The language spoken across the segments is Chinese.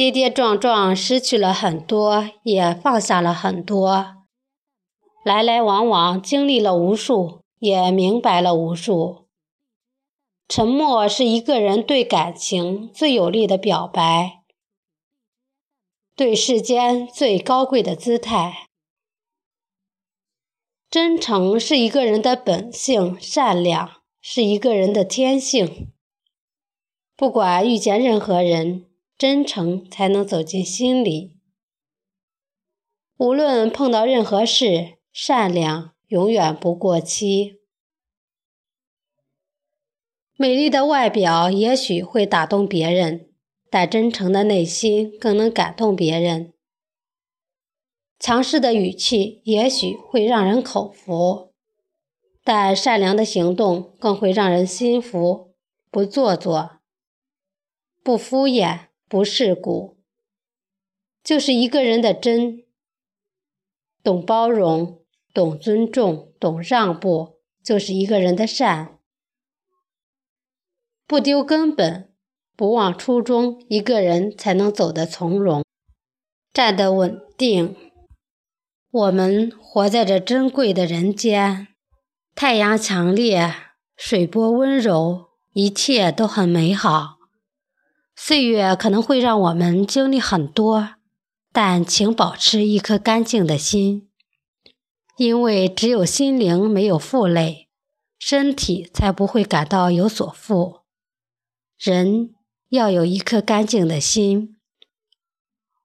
跌跌撞撞，失去了很多，也放下了很多；来来往往，经历了无数，也明白了无数。沉默是一个人对感情最有力的表白，对世间最高贵的姿态。真诚是一个人的本性，善良是一个人的天性。不管遇见任何人。真诚才能走进心里。无论碰到任何事，善良永远不过期。美丽的外表也许会打动别人，但真诚的内心更能感动别人。强势的语气也许会让人口服，但善良的行动更会让人心服。不做作，不敷衍。不世故，就是一个人的真。懂包容，懂尊重，懂让步，就是一个人的善。不丢根本，不忘初衷，一个人才能走得从容，站得稳定。我们活在这珍贵的人间，太阳强烈，水波温柔，一切都很美好。岁月可能会让我们经历很多，但请保持一颗干净的心，因为只有心灵没有负累，身体才不会感到有所负。人要有一颗干净的心，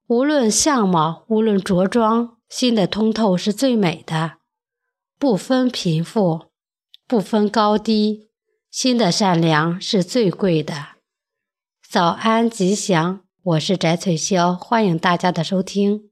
无论相貌，无论着装，心的通透是最美的，不分贫富，不分高低，心的善良是最贵的。早安，吉祥！我是翟翠霄，欢迎大家的收听。